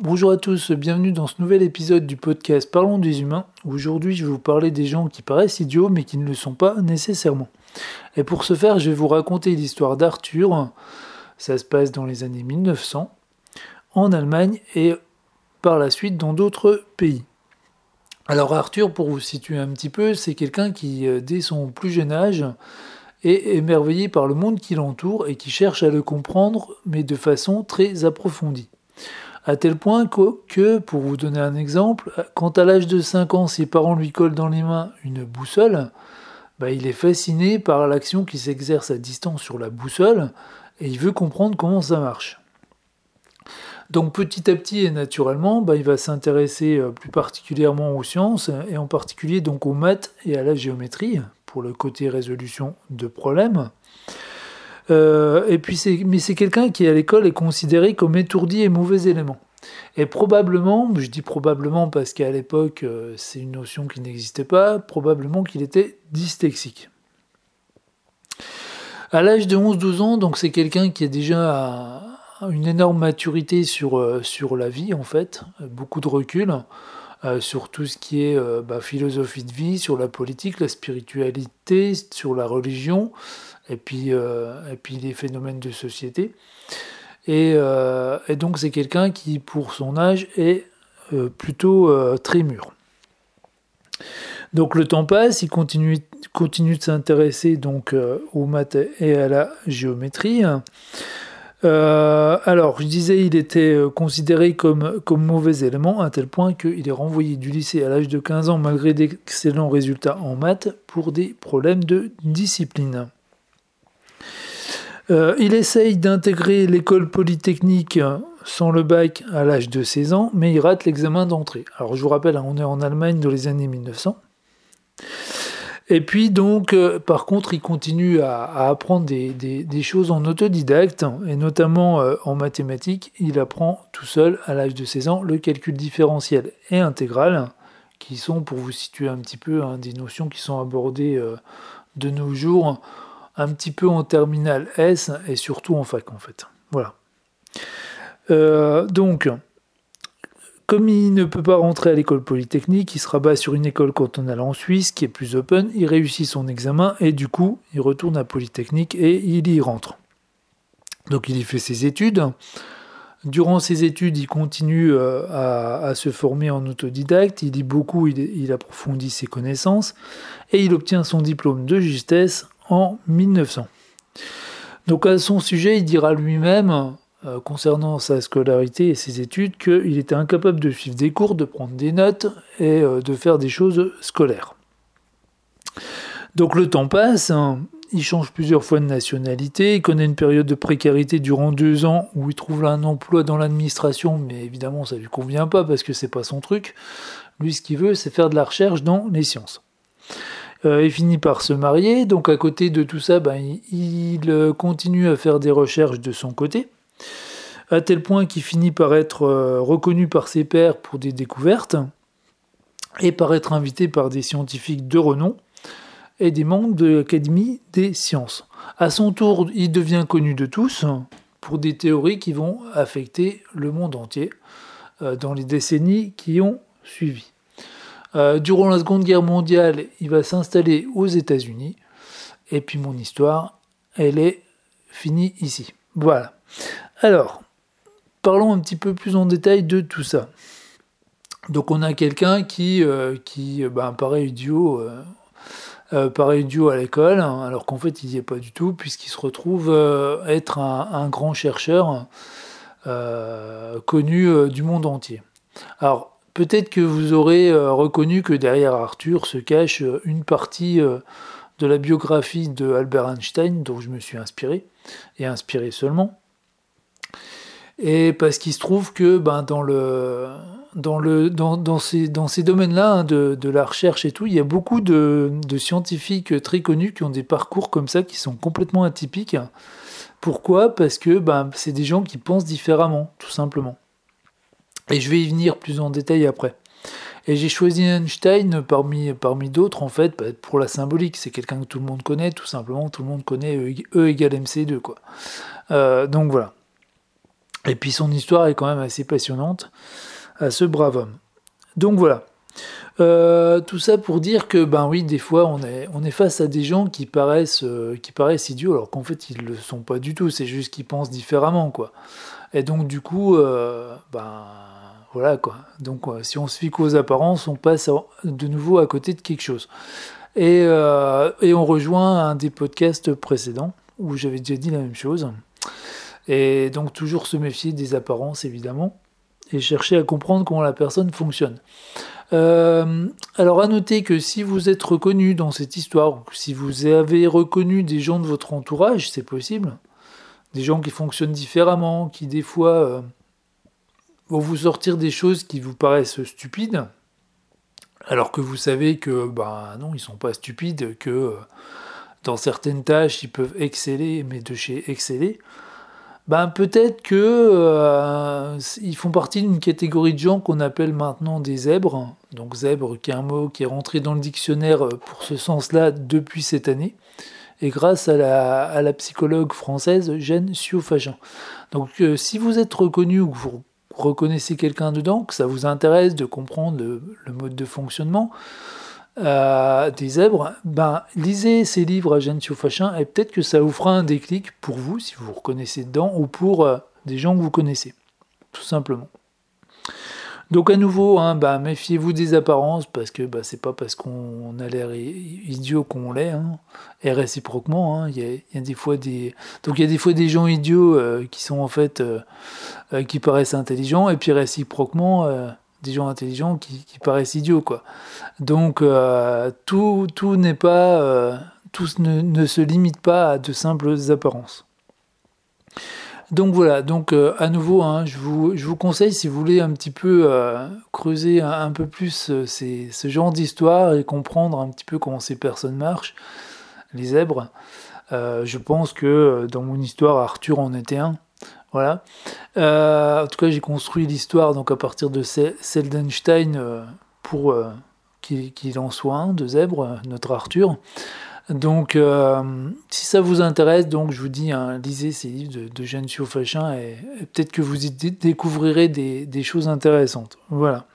Bonjour à tous, bienvenue dans ce nouvel épisode du podcast Parlons des humains. Aujourd'hui, je vais vous parler des gens qui paraissent idiots mais qui ne le sont pas nécessairement. Et pour ce faire, je vais vous raconter l'histoire d'Arthur. Ça se passe dans les années 1900 en Allemagne et par la suite dans d'autres pays. Alors Arthur, pour vous situer un petit peu, c'est quelqu'un qui, euh, dès son plus jeune âge, est émerveillé par le monde qui l'entoure et qui cherche à le comprendre, mais de façon très approfondie à tel point que, pour vous donner un exemple, quand à l'âge de 5 ans ses parents lui collent dans les mains une boussole, bah, il est fasciné par l'action qui s'exerce à distance sur la boussole et il veut comprendre comment ça marche. Donc petit à petit et naturellement, bah, il va s'intéresser euh, plus particulièrement aux sciences et en particulier donc aux maths et à la géométrie pour le côté résolution de problèmes. Euh, et puis c'est, mais c'est quelqu'un qui à l'école est considéré comme étourdi et mauvais élément. Et probablement, je dis probablement parce qu'à l'époque euh, c'est une notion qui n'existait pas, probablement qu'il était dyslexique. À l'âge de 11-12 ans, donc c'est quelqu'un qui a déjà une énorme maturité sur, euh, sur la vie en fait, beaucoup de recul. sur tout ce qui est bah, philosophie de vie, sur la politique, la spiritualité, sur la religion, et puis, euh, et puis les phénomènes de société. Et, euh, et donc c'est quelqu'un qui, pour son âge, est euh, plutôt très mûr. Donc le temps passe, il continue, continue de s'intéresser donc aux maths et à la géométrie. alors, je disais, il était considéré comme, comme mauvais élément, à tel point qu'il est renvoyé du lycée à l'âge de 15 ans, malgré d'excellents résultats en maths, pour des problèmes de discipline. Euh, il essaye d'intégrer l'école polytechnique sans le bac à l'âge de 16 ans, mais il rate l'examen d'entrée. Alors je vous rappelle, hein, on est en Allemagne dans les années 1900. Et puis donc, euh, par contre, il continue à, apprendre des, choses en autodidacte, et notamment euh, en mathématiques. Il apprend tout seul à l'âge de 16 ans le calcul différentiel et intégral, qui sont, pour vous situer un petit peu, hein, des notions qui sont abordées de nos jours un petit peu en terminale S et surtout en fac en fait. Voilà. Euh, donc, comme il ne peut pas rentrer à l'école polytechnique, il se rabat sur une école cantonale en Suisse qui est plus open, il réussit son examen et du coup il retourne à Polytechnique et il y rentre. Donc il y fait ses études. Durant ses études, il continue euh, à, se former en autodidacte, il lit beaucoup, il, il approfondit ses connaissances et il obtient son diplôme de justesse en 1900. Donc à son sujet, il dira lui-même, euh, concernant sa scolarité et ses études, qu'il était incapable de suivre des cours, de prendre des notes et euh, de faire des choses scolaires. Donc le temps passe, hein. il change plusieurs fois de nationalité, il connaît une période de précarité durant deux ans où il trouve un emploi dans l'administration, mais évidemment ça lui convient pas parce que c'est pas son truc. Lui ce qu'il veut c'est faire de la recherche dans les sciences. Euh, il finit par se marier, donc à côté de tout ça, ben, il, euh, continue à faire des recherches de son côté, à tel point qu'il finit par être euh, reconnu par ses pairs pour des découvertes, et par être invité par des scientifiques de renom et des membres de l'Académie des sciences. À son tour, il devient connu de tous pour des théories qui vont affecter le monde entier dans les décennies qui ont suivi. Euh, durant la Seconde Guerre mondiale, il va s'installer aux États-Unis. Et puis mon histoire, elle est finie ici. Voilà. Alors, parlons un petit peu plus en détail de tout ça. Donc on a quelqu'un qui, euh, qui ben, paraît idiot, euh, paraît idiot à l'école, alors qu'en fait il n'y est pas du tout, puisqu'il se retrouve être un, un, grand chercheur connu du monde entier. Alors Peut-être que vous aurez euh, reconnu que derrière Arthur se cache euh, une partie euh, de la biographie de Albert Einstein dont je me suis inspiré, et inspiré seulement. Et parce qu'il se trouve que ben, dans, ces, domaines-là hein, de, la recherche et tout, il y a beaucoup de, de, scientifiques très connus qui ont des parcours comme ça qui sont complètement atypiques. Pourquoi? Parce que ben, c'est des gens qui pensent différemment, tout simplement. Et je vais y venir plus en détail après. Et j'ai choisi Einstein parmi, parmi d'autres, en fait, bah, pour la symbolique. C'est quelqu'un que tout le monde connaît, tout simplement. Tout le monde connaît E, e égale MC2, quoi. Euh, donc voilà. Et puis son histoire est quand même assez passionnante à ce brave homme. Donc voilà. Euh, tout ça pour dire que ben oui, des fois on est, on est face à des gens qui paraissent, euh, qui paraissent idiots, alors qu'en fait ils le sont pas du tout. C'est juste qu'ils pensent différemment, quoi. Et donc du coup, euh, ben voilà quoi. Donc si on se fie qu'aux apparences, on passe de nouveau à côté de quelque chose. Et, et on rejoint un des podcasts précédents où j'avais déjà dit la même chose. Et donc toujours se méfier des apparences évidemment et chercher à comprendre comment la personne fonctionne. Euh, alors à noter que si vous êtes reconnu dans cette histoire, ou si vous avez reconnu des gens de votre entourage, c'est possible, des gens qui fonctionnent différemment, qui des fois euh, vont vous sortir des choses qui vous paraissent stupides, alors que vous savez que bah non, ils sont pas stupides, que euh, dans certaines tâches ils peuvent exceller, mais de chez exceller ben peut-être que euh, ils font partie d'une catégorie de gens qu'on appelle maintenant des zèbres. Donc zèbre qui est un mot qui est rentré dans le dictionnaire pour ce sens-là depuis cette année. Et grâce à la, psychologue française Jeanne Siofagin. Donc euh, si vous êtes reconnu ou que vous reconnaissez quelqu'un dedans, que ça vous intéresse de comprendre le mode de fonctionnement, euh, des zèbres, ben, lisez ces livres à Gentio Fachin et peut-être que ça vous fera un déclic pour vous, si vous vous reconnaissez dedans, ou pour euh, des gens que vous connaissez, tout simplement. Donc à nouveau, hein, ben, méfiez-vous des apparences, parce que ben, c'est pas parce qu'on a l'air idiot qu'on l'est, hein, et réciproquement, hein, il y, a, des fois des... Il y a des fois des gens idiots euh, qui sont en fait... qui paraissent intelligents, et puis réciproquement des gens intelligents qui, paraissent idiots, quoi. Donc euh, tout, n'est pas, euh, tout ne, se limite pas à de simples apparences. Donc voilà, donc euh, à nouveau, hein, je, vous, conseille si vous voulez un petit peu creuser un, peu plus ces, ce genre d'histoire et comprendre un petit peu comment ces personnes marchent, les zèbres. je pense que dans mon histoire, Arthur en était un. Voilà. Euh, en tout cas, j'ai construit l'histoire donc à partir de Seldenstein euh, pour euh, qu'il en soit un de Zèbre, notre Arthur. Donc, si ça vous intéresse, donc je vous dis, hein, lisez ces livres de, de Jeanne Fachin et, peut-être que vous y découvrirez des, choses intéressantes. Voilà.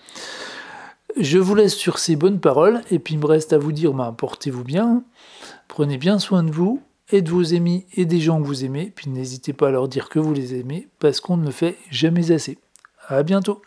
Je vous laisse sur ces bonnes paroles et puis il me reste à vous dire, ben, portez-vous bien, prenez bien soin de vous et de vos amis et des gens que vous aimez, puis n'hésitez pas à leur dire que vous les aimez, parce qu'on ne le fait jamais assez. À bientôt